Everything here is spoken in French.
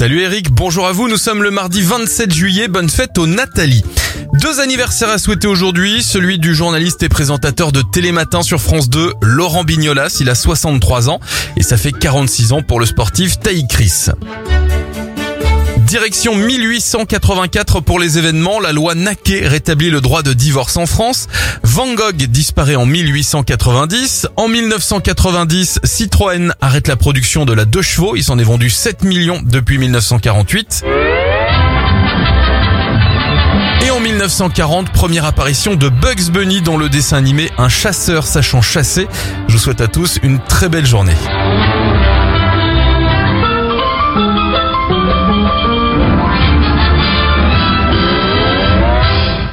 Salut Eric, bonjour à vous, nous sommes le mardi 27 juillet, bonne fête au Nathalie. Deux anniversaires à souhaiter aujourd'hui, celui du journaliste et présentateur de Télématin sur France 2, Laurent Bignolas, il a 63 ans et ça fait 46 ans pour le sportif Taï Chris. Direction 1884 pour les événements, la loi Naquet rétablit le droit de divorce en France. Van Gogh disparaît en 1890. En 1990, Citroën arrête la production de la deux chevaux. Il s'en est vendu 7 millions depuis 1948. Et en 1940, première apparition de Bugs Bunny dans le dessin animé Un chasseur sachant chasser. Je vous souhaite à tous une très belle journée.